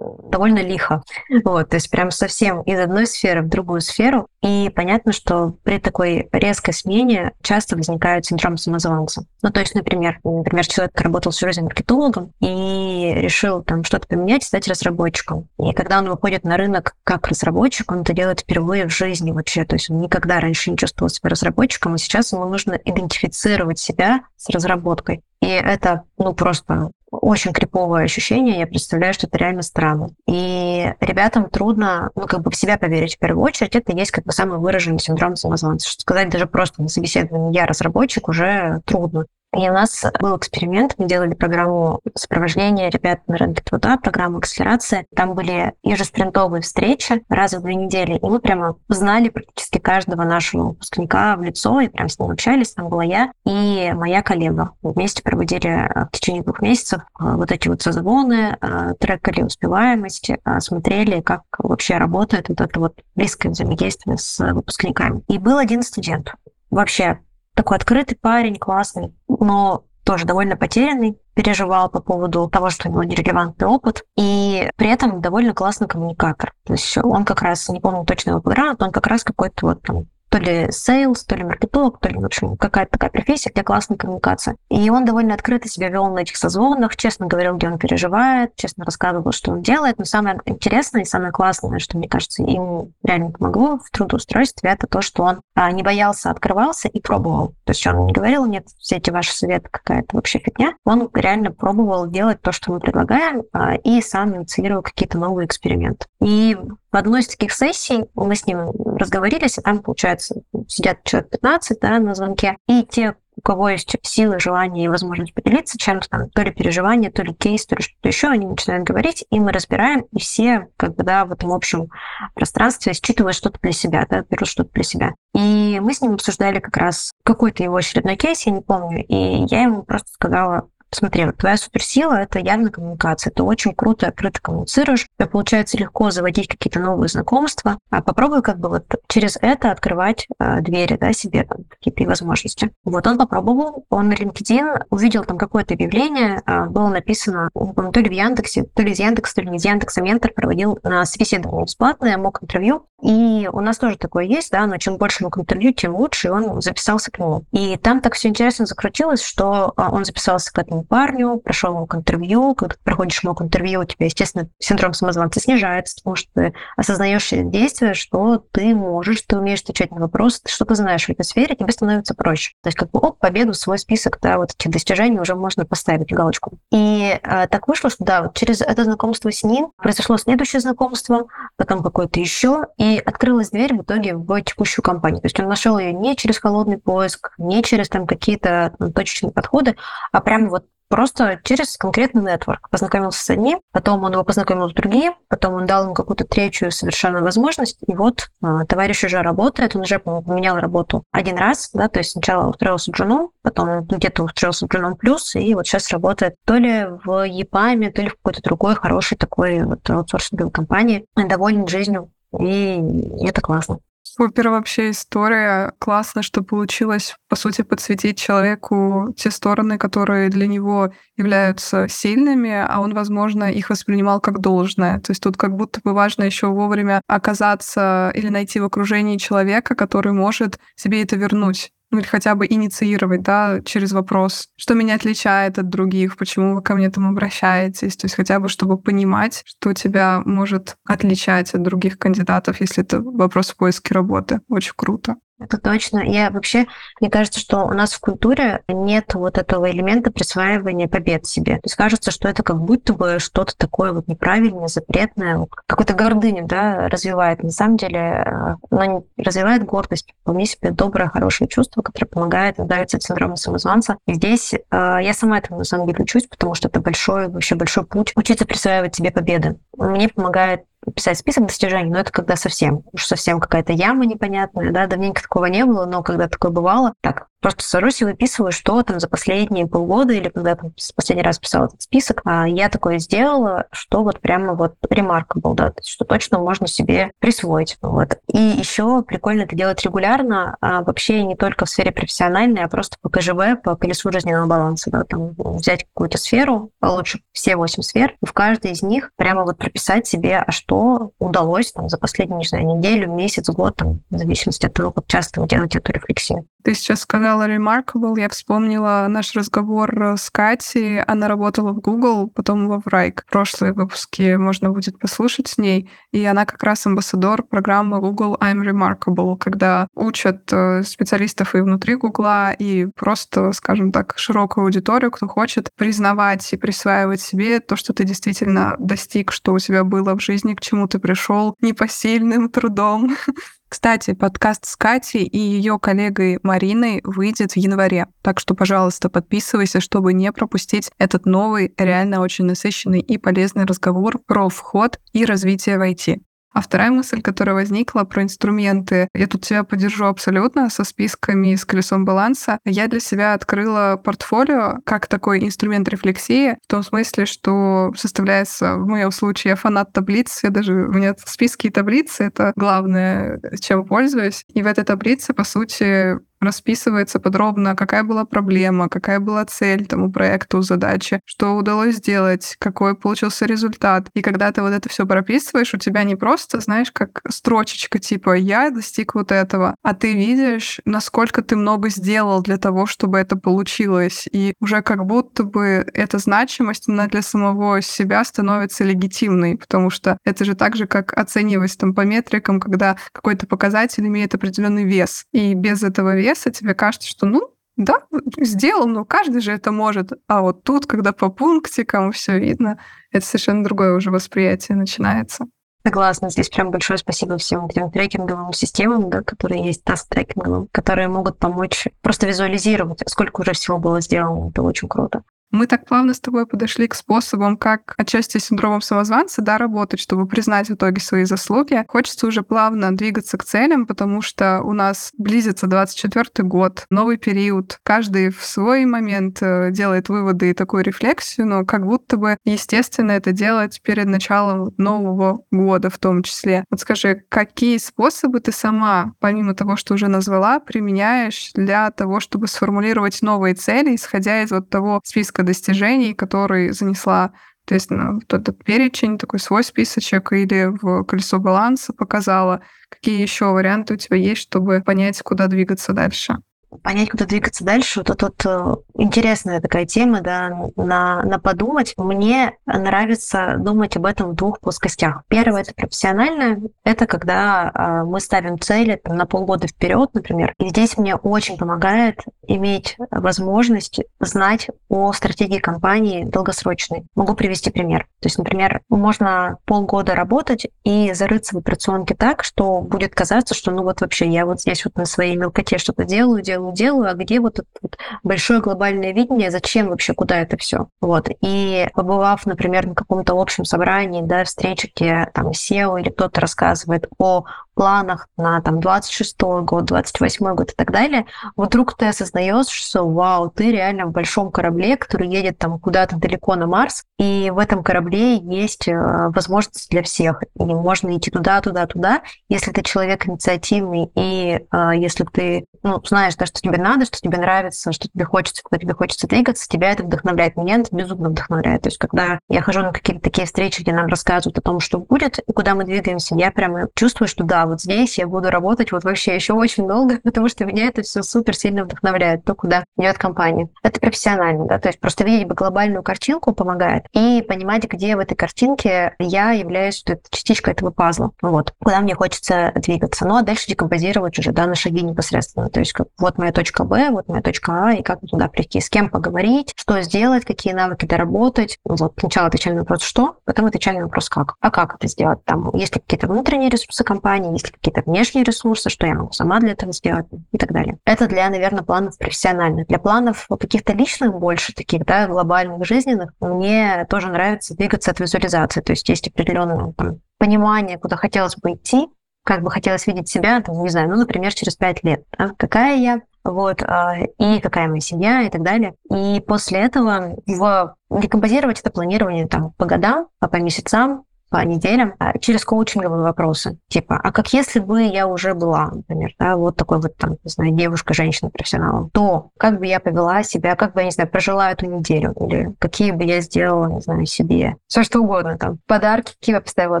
довольно лихо. Вот, то есть прям совсем из одной сферы в другую сферу. И понятно, что при такой резкой смене часто возникает синдром самозванца. Ну, то есть, например, например, человек работал всю жизнь маркетологом и решил там что-то поменять, стать разработчиком. И когда он выходит на рынок как разработчик, он это делает впервые в жизни вообще. То есть он никогда раньше не чувствовал себя разработчиком, и сейчас ему нужно идентифицировать себя с разработкой. И это, ну, просто очень криповое ощущение. Я представляю, что это реально странно. И ребятам трудно, ну, как бы в себя поверить в первую очередь. Это есть как бы самый выраженный синдром самозванца. Что сказать даже просто на собеседовании «я разработчик» уже трудно. И у нас был эксперимент, мы делали программу сопровождения ребят на рынке труда, программу акселерации. Там были ежеспринтовые встречи раз в две недели, и мы прямо знали практически каждого нашего выпускника в лицо, и прям с ним общались. Там была я и моя коллега. Мы вместе проводили э, в течение двух месяцев э, вот эти вот созвоны, э, трекали успеваемость, смотрели, как вообще работает вот это вот близкое взаимодействие с выпускниками. И был один студент, вообще такой открытый парень, классный, но тоже довольно потерянный, переживал по поводу того, что у него нерелевантный опыт, и при этом довольно классный коммуникатор. То есть он как раз, не помню точно его бэкграунд, он как раз какой-то вот там то ли sales, то ли маркетолог, то ли, в общем, какая-то такая профессия, где классная коммуникация. И он довольно открыто себя вел на этих созвонах, честно говорил, где он переживает, честно рассказывал, что он делает. Но самое интересное и самое классное, что, мне кажется, ему реально помогло в трудоустройстве, это то, что он а, не боялся, открывался и пробовал. То есть он не говорил, нет, все эти ваши советы какая-то вообще фигня. Он реально пробовал делать то, что мы предлагаем, а, и сам инициировал какие-то новые эксперименты. И в одной из таких сессий мы с ним разговорились, и там, получается, сидят человек 15 да, на звонке, и те, у кого есть силы, желание и возможность поделиться чем-то, там, то ли переживание, то ли кейс, то ли что-то еще, они начинают говорить, и мы разбираем, и все, как бы, да, в этом общем пространстве считывают что-то для себя, да, берут что-то для себя. И мы с ним обсуждали как раз какой-то его очередной кейс, я не помню, и я ему просто сказала, смотри, вот твоя суперсила — это явно коммуникация. Ты очень круто открыто коммуницируешь. Тебе получается легко заводить какие-то новые знакомства. А попробуй как бы вот через это открывать э, двери, да, себе, там, какие-то возможности. Вот он попробовал, он на LinkedIn увидел там какое-то объявление, э, было написано, то ли в Яндексе, то ли из Яндекса, то ли не из Яндекса, ментор проводил на собеседование бесплатное, мог интервью. И у нас тоже такое есть, да, но чем больше мог интервью, тем лучше, и он записался к нему. И там так все интересно закрутилось, что а, он записался к этому парню, прошел мог интервью. Когда ты проходишь мог интервью, у тебя, естественно, синдром самозванца снижается, потому что ты осознаешь действия, что ты можешь, ты умеешь отвечать на вопросы, ты что-то знаешь в этой сфере, тебе становится проще. То есть как бы, оп, победу, свой список, да, вот этих достижений уже можно поставить галочку. И а, так вышло, что да, вот через это знакомство с ним произошло следующее знакомство, потом какое-то еще, и открылась дверь в итоге в текущую компанию. То есть он нашел ее не через холодный поиск, не через там какие-то ну, точечные подходы, а прямо вот просто через конкретный нетворк. Познакомился с одним, потом он его познакомил с другим, потом он дал ему какую-то третью совершенно возможность, и вот а, товарищ уже работает, он уже поменял работу один раз, да, то есть сначала устроился джуном, потом где-то устроился джуном плюс, и вот сейчас работает то ли в ЕПАМе, то ли в какой-то другой хорошей такой вот аутсорсинговой компании, доволен жизнью, и это классно. Супер вообще история. Классно, что получилось, по сути, подсветить человеку те стороны, которые для него являются сильными, а он, возможно, их воспринимал как должное. То есть тут как будто бы важно еще вовремя оказаться или найти в окружении человека, который может себе это вернуть ну или хотя бы инициировать, да, через вопрос, что меня отличает от других, почему вы ко мне там обращаетесь, то есть хотя бы чтобы понимать, что тебя может отличать от других кандидатов, если это вопрос в поиске работы. Очень круто. Это точно. Я вообще, мне кажется, что у нас в культуре нет вот этого элемента присваивания побед себе. То есть кажется, что это как будто бы что-то такое вот неправильное, запретное, вот какую-то гордыню, да, развивает. На самом деле э, оно развивает гордость, вполне себе доброе, хорошее чувство, которое помогает избавиться от самозванца. И здесь э, я сама этому на самом деле учусь, потому что это большой, вообще большой путь. Учиться присваивать себе победы. Мне помогает писать список достижений, но это когда совсем, уж совсем какая-то яма непонятная, да, давненько такого не было, но когда такое бывало, так, Просто сажусь и выписываю, что там за последние полгода или когда там последний раз писала этот список, а я такое сделала, что вот прямо вот ремарка был, да, то есть, что точно можно себе присвоить. Вот. И еще прикольно это делать регулярно, а вообще не только в сфере профессиональной, а просто по КЖБ, по колесу жизненного баланса, да, там взять какую-то сферу, а лучше все восемь сфер, в каждой из них прямо вот прописать себе, а что удалось там за последнюю, не знаю, неделю, месяц, год, там, в зависимости от того, как часто вы делаете эту рефлексию. Ты сейчас сказала Remarkable, я вспомнила наш разговор с Катей. Она работала в Google, потом во Врайк. Прошлые выпуски можно будет послушать с ней. И она как раз амбассадор программы Google I'm Remarkable, когда учат э, специалистов и внутри Гугла, и просто, скажем так, широкую аудиторию, кто хочет признавать и присваивать себе то, что ты действительно достиг, что у тебя было в жизни, к чему ты пришел непосильным трудом. Кстати, подкаст с Катей и ее коллегой Мариной выйдет в январе. Так что, пожалуйста, подписывайся, чтобы не пропустить этот новый, реально очень насыщенный и полезный разговор про вход и развитие в IT. А вторая мысль, которая возникла про инструменты, я тут тебя поддержу абсолютно со списками с колесом баланса. Я для себя открыла портфолио как такой инструмент рефлексии, в том смысле, что составляется, в моем случае, я фанат таблиц, я даже, у меня списки и таблицы — это главное, чем пользуюсь. И в этой таблице, по сути, расписывается подробно, какая была проблема, какая была цель тому проекту, задачи, что удалось сделать, какой получился результат. И когда ты вот это все прописываешь, у тебя не просто, знаешь, как строчечка типа «я достиг вот этого», а ты видишь, насколько ты много сделал для того, чтобы это получилось. И уже как будто бы эта значимость, она для самого себя становится легитимной, потому что это же так же, как оценивать там по метрикам, когда какой-то показатель имеет определенный вес. И без этого веса веса, тебе кажется, что ну, да, сделал, но каждый же это может. А вот тут, когда по пунктикам все видно, это совершенно другое уже восприятие начинается. Согласна. Здесь прям большое спасибо всем тем трекинговым системам, да, которые есть, таст-трекинговым, которые могут помочь просто визуализировать, сколько уже всего было сделано. Это очень круто. Мы так плавно с тобой подошли к способам, как отчасти синдромом самозванца, да, работать, чтобы признать в итоге свои заслуги. Хочется уже плавно двигаться к целям, потому что у нас близится 24 год, новый период. Каждый в свой момент э, делает выводы и такую рефлексию, но как будто бы естественно это делать перед началом нового года в том числе. Вот скажи, какие способы ты сама, помимо того, что уже назвала, применяешь для того, чтобы сформулировать новые цели, исходя из вот того списка достижений, который занесла то есть ну, вот этот перечень, такой свой списочек или в колесо баланса показала. Какие еще варианты у тебя есть, чтобы понять, куда двигаться дальше? понять, куда двигаться дальше, вот тут э, интересная такая тема, да, на, на подумать. Мне нравится думать об этом в двух плоскостях. Первое это профессиональное, это когда э, мы ставим цели там, на полгода вперед, например. И здесь мне очень помогает иметь возможность знать о стратегии компании долгосрочной. Могу привести пример. То есть, например, можно полгода работать и зарыться в операционке так, что будет казаться, что ну вот вообще я вот здесь вот на своей мелкоте что-то делаю, делаю делаю, а где вот это вот большое глобальное видение, зачем вообще, куда это все. Вот. И побывав, например, на каком-то общем собрании, да, встрече, где там SEO или кто-то рассказывает о планах на там 26 год, 28 год и так далее, вдруг ты осознаешь, что вау, ты реально в большом корабле, который едет там куда-то далеко на Марс, и в этом корабле есть э, возможности для всех. И можно идти туда, туда, туда. Если ты человек инициативный, и э, если ты ну, знаешь, да, что тебе надо, что тебе нравится, что тебе хочется, куда тебе хочется двигаться, тебя это вдохновляет. Меня это безумно вдохновляет. То есть, когда я хожу на какие-то такие встречи, где нам рассказывают о том, что будет и куда мы двигаемся, я прямо чувствую, что да, вот здесь я буду работать вот вообще еще очень долго, потому что меня это все супер сильно вдохновляет, то, куда идет компания. Это профессионально, да, то есть просто видеть бы глобальную картинку помогает и понимать, где в этой картинке я являюсь частичка этого пазла. Вот, куда мне хочется двигаться. Ну, а дальше декомпозировать уже, да, на шаги непосредственно. То есть вот моя точка Б, вот моя точка А, и как туда прийти, с кем поговорить, что сделать, какие навыки доработать. Вот сначала отвечали на вопрос «что?», потом отвечали на вопрос «как?». А как это сделать? Там, есть ли какие-то внутренние ресурсы компании, есть ли какие-то внешние ресурсы, что я могу сама для этого сделать и так далее. Это для, наверное, планов профессиональных. Для планов каких-то личных больше, таких, да, глобальных, жизненных, мне тоже нравится двигаться от визуализации. То есть есть определенное там, понимание, куда хотелось бы идти, как бы хотелось видеть себя, там, не знаю, ну, например, через пять лет. Да? Какая я, вот, а, и какая моя семья и так далее. И после этого в декомпозировать это планирование там по годам, а по месяцам, по неделям а, через коучинговые вопросы. Типа, а как если бы я уже была, например, да, вот такой вот там, не знаю, девушка, женщина, профессионалом, то как бы я повела себя, как бы я, не знаю, прожила эту неделю, или какие бы я сделала, не знаю, себе, все что угодно, там, подарки, какие бы поставила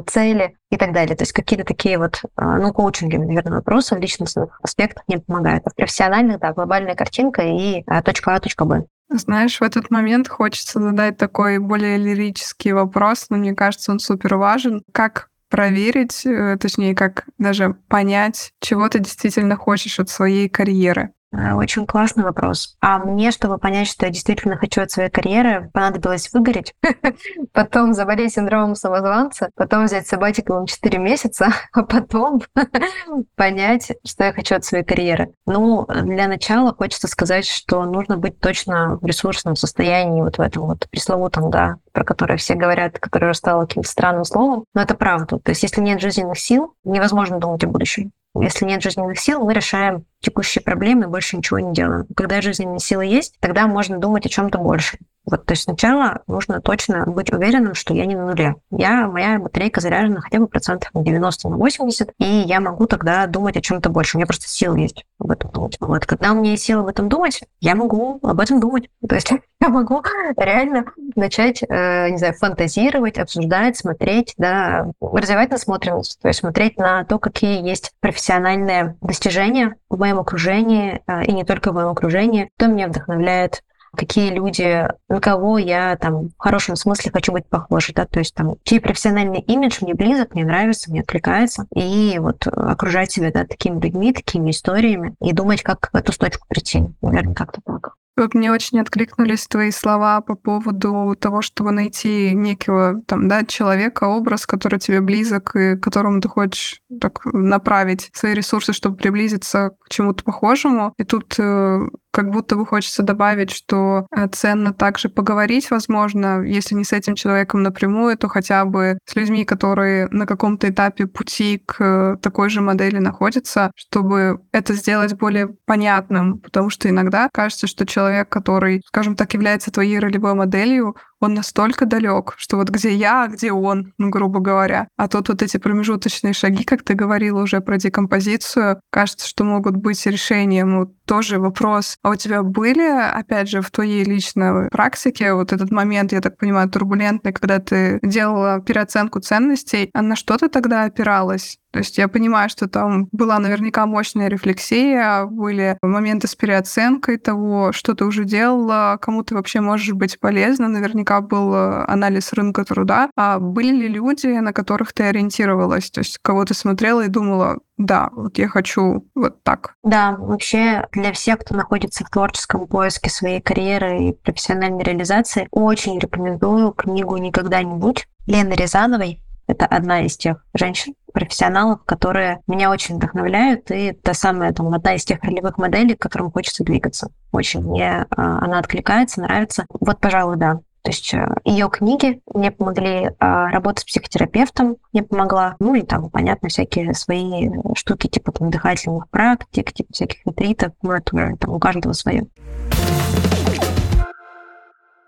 цели и так далее. То есть какие-то такие вот, а, ну, коучинги, наверное, вопросы в личностных аспектах мне помогают. А в профессиональных, да, глобальная картинка и а, точка А, точка Б. Знаешь, в этот момент хочется задать такой более лирический вопрос, но мне кажется, он супер важен. Как проверить, э, точнее, как даже понять, чего ты действительно хочешь от своей карьеры? Э, очень классный вопрос. А мне, чтобы понять, что я действительно хочу от своей карьеры, понадобилось выгореть, потом заболеть синдромом самозванца, потом взять сабатиковым 4 месяца, а потом понять, что я хочу от своей карьеры. Ну, для начала хочется сказать, что нужно быть точно в ресурсном состоянии, вот в этом вот пресловутом, да, про которое все говорят, которое стало каким-то странным словом, но это правда. То есть если нет жизненных сил, невозможно думать о будущем. Если нет жизненных сил, мы решаем текущие проблемы и больше ничего не делаем. Когда жизненные силы есть, тогда можно думать о чем-то больше. Вот, то есть сначала нужно точно быть уверенным, что я не на нуле. Я, моя батарейка заряжена хотя бы процентов на 90, на 80, и я могу тогда думать о чем-то больше. У меня просто сил есть об этом думать. Вот, когда у меня есть силы об этом думать, я могу об этом думать. То есть я могу реально начать, э, не знаю, фантазировать, обсуждать, смотреть, да, развивать насмотренность, то есть смотреть на то, какие есть профессиональные достижения в моем окружении, э, и не только в моем окружении, кто меня вдохновляет, какие люди, на кого я там в хорошем смысле хочу быть похожей, да, то есть там, чей профессиональный имидж мне близок, мне нравится, мне откликается, и вот окружать себя, да, такими людьми, такими историями, и думать, как в эту точку прийти, наверное, как-то так. Вот мне очень откликнулись твои слова по поводу того, чтобы найти некого там, да, человека, образ, который тебе близок и которому ты хочешь так направить свои ресурсы, чтобы приблизиться к чему-то похожему. И тут э, как будто бы хочется добавить, что э, ценно также поговорить, возможно, если не с этим человеком напрямую, то хотя бы с людьми, которые на каком-то этапе пути к такой же модели находятся, чтобы это сделать более понятным, потому что иногда кажется, что человек, который, скажем так, является твоей ролевой моделью, он настолько далек, что вот где я, а где он, ну, грубо говоря. А тут вот эти промежуточные шаги, как ты говорила уже про декомпозицию, кажется, что могут быть решением. Вот тоже вопрос. А у тебя были, опять же, в твоей личной практике вот этот момент, я так понимаю, турбулентный, когда ты делала переоценку ценностей, а на что ты тогда опиралась? То есть я понимаю, что там была наверняка мощная рефлексия, были моменты с переоценкой того, что ты уже делала, кому ты вообще можешь быть полезна. Наверняка был э, анализ рынка труда. А были ли люди, на которых ты ориентировалась? То есть кого ты смотрела и думала, да, вот я хочу вот так. Да, вообще для всех, кто находится в творческом поиске своей карьеры и профессиональной реализации, очень рекомендую книгу «Никогда не будь» Лены Рязановой. Это одна из тех женщин, профессионалов, которые меня очень вдохновляют, и та самая там одна из тех ролевых моделей, к которым хочется двигаться. Очень мне а, она откликается, нравится. Вот, пожалуй, да. То есть э, ее книги мне помогли, а, работа с психотерапевтом мне помогла, ну и там, понятно, всякие свои штуки, типа там дыхательных практик, типа всяких ретритов, ну это там у каждого свое.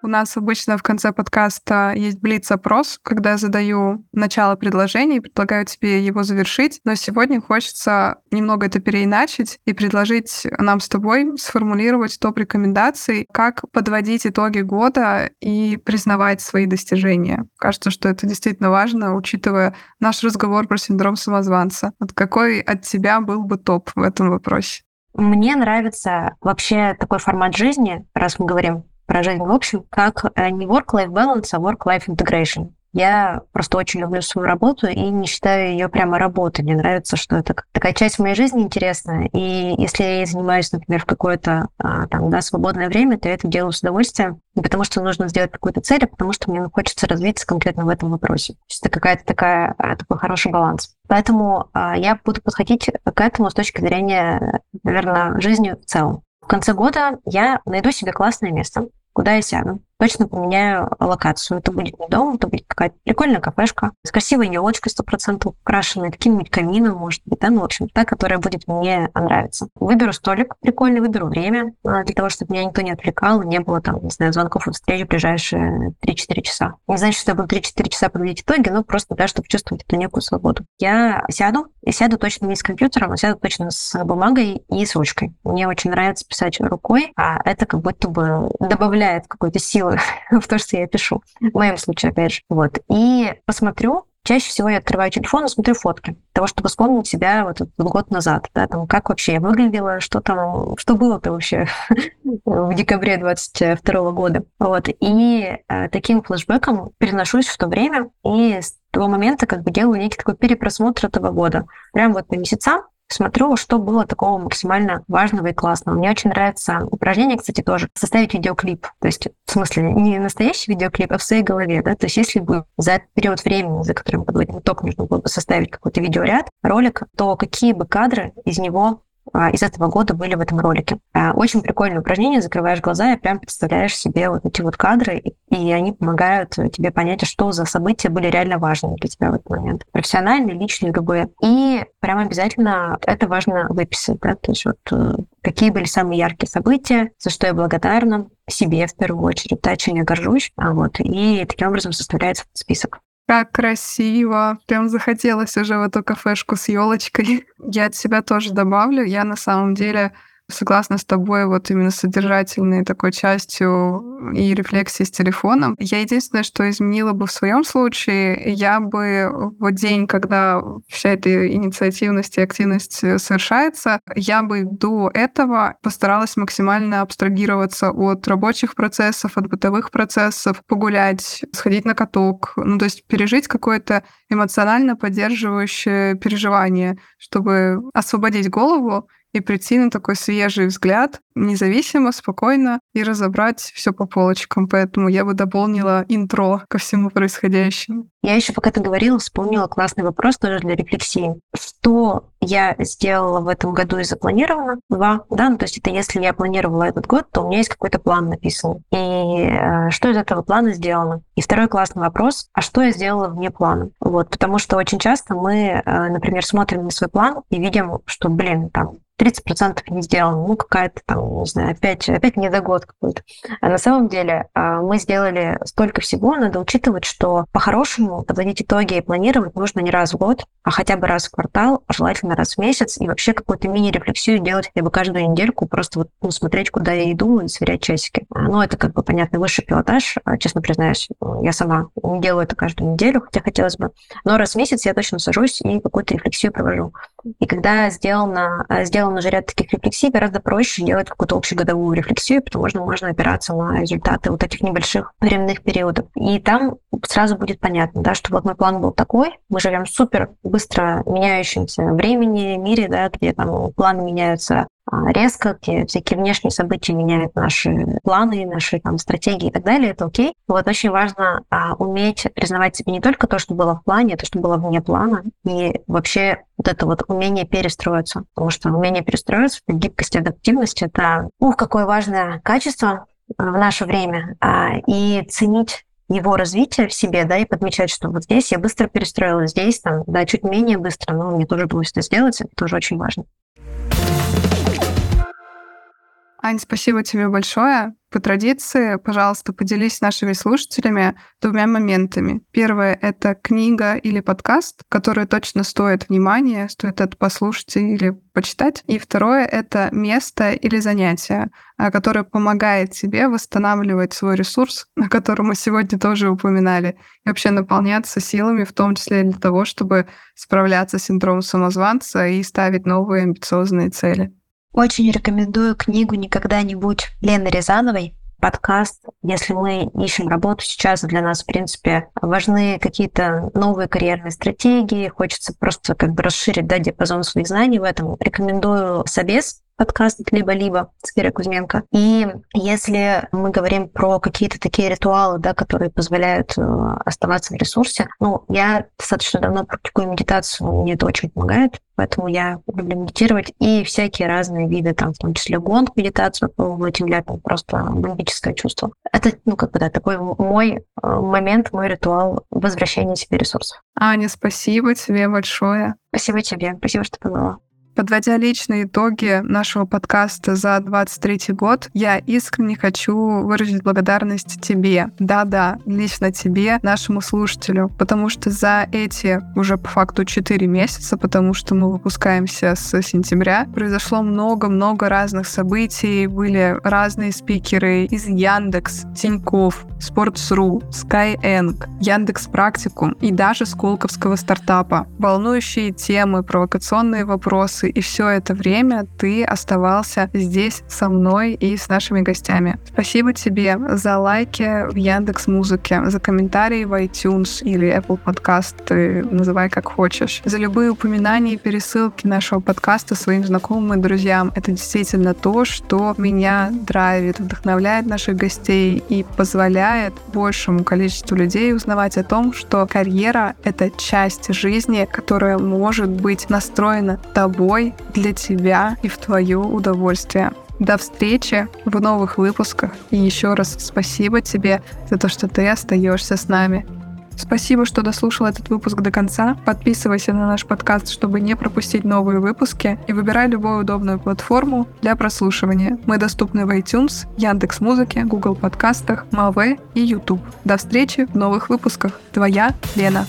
У нас обычно в конце подкаста есть блиц-опрос, когда я задаю начало предложения и предлагаю тебе его завершить. Но сегодня хочется немного это переиначить и предложить нам с тобой сформулировать топ рекомендаций, как подводить итоги года и признавать свои достижения. Кажется, что это действительно важно, учитывая наш разговор про синдром самозванца. Вот какой от тебя был бы топ в этом вопросе? Мне нравится вообще такой формат жизни, раз мы говорим жизнь в общем, как э, не work-life balance, а work-life integration. Я просто очень люблю свою работу и не считаю ее прямо работой. Мне нравится, что это такая часть моей жизни интересная. И если я занимаюсь, например, в какое-то а, там, да, свободное время, то я это делаю с удовольствием. Не потому что нужно сделать какую-то цель, а потому что мне хочется развиться конкретно в этом вопросе. То есть это какая-то такая, а, такой хороший баланс. Поэтому а, я буду подходить к этому с точки зрения, наверное, жизни в целом. В конце года я найду себе классное место, куда я сяду. Точно поменяю локацию. Это будет не дом, это будет какая-то прикольная кафешка с красивой елочкой процентов украшенной, каким-нибудь камином, может быть, да, ну, в общем, та, которая будет мне нравиться. Выберу столик прикольный, выберу время а, для того, чтобы меня никто не отвлекал, не было там, не знаю, звонков и встреч в ближайшие 3-4 часа. Не значит, что я буду 3-4 часа подводить итоги, но просто, да, чтобы чувствовать эту некую свободу. Я сяду, и сяду точно не с компьютером, а сяду точно с бумагой и с ручкой. Мне очень нравится писать рукой, а это как будто бы добавляет какой-то силы в то, что я пишу. В моем случае, опять же. Вот. И посмотрю, Чаще всего я открываю телефон и смотрю фотки того, чтобы вспомнить себя вот год назад, да, там, как вообще я выглядела, что там, что было-то вообще в декабре 22 года. Вот. И э, таким флешбеком переношусь в то время и с того момента как бы делаю некий такой перепросмотр этого года. Прям вот по месяцам смотрю, что было такого максимально важного и классного. Мне очень нравится упражнение, кстати, тоже, составить видеоклип. То есть, в смысле, не настоящий видеоклип, а в своей голове, да, то есть если бы за период времени, за которым подводим итог, нужно было бы составить какой-то видеоряд, ролик, то какие бы кадры из него из этого года были в этом ролике. А, очень прикольное упражнение, закрываешь глаза и прям представляешь себе вот эти вот кадры, и они помогают тебе понять, что за события были реально важными для тебя в этот момент. Профессиональные, личные, любые. И прям обязательно это важно выписать, да, то есть вот э, какие были самые яркие события, за что я благодарна себе в первую очередь, да, чем я горжусь, а вот, и таким образом составляется список. Как красиво. Прям захотелось уже в эту кафешку с елочкой. Я от себя тоже добавлю. Я на самом деле согласна с тобой вот именно содержательной такой частью и рефлексии с телефоном. Я единственное, что изменила бы в своем случае, я бы в день, когда вся эта инициативность и активность совершается, я бы до этого постаралась максимально абстрагироваться от рабочих процессов, от бытовых процессов, погулять, сходить на каток, ну то есть пережить какое-то эмоционально поддерживающее переживание, чтобы освободить голову и прийти на такой свежий взгляд, независимо, спокойно и разобрать все по полочкам. Поэтому я бы дополнила интро ко всему происходящему. Я еще пока ты говорила, вспомнила классный вопрос тоже для рефлексии. Что я сделала в этом году и запланировано? Два, да, ну, то есть это если я планировала этот год, то у меня есть какой-то план написан. И э, что из этого плана сделано? И второй классный вопрос, а что я сделала вне плана? Вот, потому что очень часто мы, э, например, смотрим на свой план и видим, что, блин, там 30% не сделано, ну, какая-то там, не знаю, опять, опять недогод какой-то. А на самом деле а, мы сделали столько всего, надо учитывать, что по-хорошему подводить итоги и планировать нужно не раз в год, а хотя бы раз в квартал, желательно раз в месяц, и вообще какую-то мини-рефлексию делать хотя бы каждую недельку, просто вот ну, смотреть, куда я иду и сверять часики. А, ну, это как бы, понятно, высший пилотаж, а, честно признаюсь, я сама не делаю это каждую неделю, хотя хотелось бы, но раз в месяц я точно сажусь и какую-то рефлексию провожу. И когда сделано, сделано сделан уже ряд таких рефлексий, гораздо проще делать какую-то общегодовую рефлексию, потому что можно опираться на результаты вот этих небольших временных периодов. И там сразу будет понятно, да, что вот мой план был такой, мы живем супер быстро меняющемся времени, мире, да, где там планы меняются резко, где всякие внешние события меняют наши планы, наши там стратегии и так далее, это окей. Вот очень важно а, уметь признавать себе не только то, что было в плане, а то, что было вне плана, и вообще вот это вот умение перестроиться. Потому что умение перестроиться, гибкость и адаптивность — это, ух, какое важное качество в наше время. А, и ценить его развитие в себе, да, и подмечать, что вот здесь я быстро перестроилась, здесь там, да, чуть менее быстро, но мне тоже удалось это сделать, это тоже очень важно. Ань, спасибо тебе большое. По традиции, пожалуйста, поделись с нашими слушателями двумя моментами. Первое — это книга или подкаст, который точно стоит внимания, стоит это послушать или почитать. И второе — это место или занятие, а, которое помогает тебе восстанавливать свой ресурс, о котором мы сегодня тоже упоминали, и вообще наполняться силами, в том числе для того, чтобы справляться с синдромом самозванца и ставить новые амбициозные цели. Очень рекомендую книгу «Никогда не будь» Лены Рязановой. Подкаст, если мы ищем работу сейчас, для нас, в принципе, важны какие-то новые карьерные стратегии, хочется просто как бы расширить да, диапазон своих знаний в этом. Рекомендую собес подкаст «Либо-либо» с Кирой Кузьменко. И если мы говорим про какие-то такие ритуалы, да, которые позволяют э, оставаться в ресурсе, ну, я достаточно давно практикую медитацию, мне это очень помогает, поэтому я люблю медитировать и всякие разные виды, там, в том числе гонг, медитацию пробовать, для этого просто бомбическое чувство. Это, ну, как бы, да, такой мой э, момент, мой ритуал возвращения себе ресурсов. Аня, спасибо тебе большое. Спасибо тебе, спасибо, что была. Подводя личные итоги нашего подкаста за 23 год, я искренне хочу выразить благодарность тебе. Да-да, лично тебе, нашему слушателю, потому что за эти уже по факту 4 месяца, потому что мы выпускаемся с сентября, произошло много-много разных событий, были разные спикеры из Яндекс, Тиньков, Sports.ru, Skyeng, Яндекс Практикум и даже Сколковского стартапа. Волнующие темы, провокационные вопросы и все это время ты оставался здесь со мной и с нашими гостями. Спасибо тебе за лайки в Яндекс Музыке, за комментарии в iTunes или Apple Podcast, ты называй как хочешь, за любые упоминания и пересылки нашего подкаста своим знакомым и друзьям. Это действительно то, что меня драйвит, вдохновляет наших гостей и позволяет большему количеству людей узнавать о том, что карьера — это часть жизни, которая может быть настроена тобой тобой, для тебя и в твое удовольствие. До встречи в новых выпусках. И еще раз спасибо тебе за то, что ты остаешься с нами. Спасибо, что дослушал этот выпуск до конца. Подписывайся на наш подкаст, чтобы не пропустить новые выпуски. И выбирай любую удобную платформу для прослушивания. Мы доступны в iTunes, Яндекс Музыке, Google подкастах, Маве и YouTube. До встречи в новых выпусках. Твоя Лена.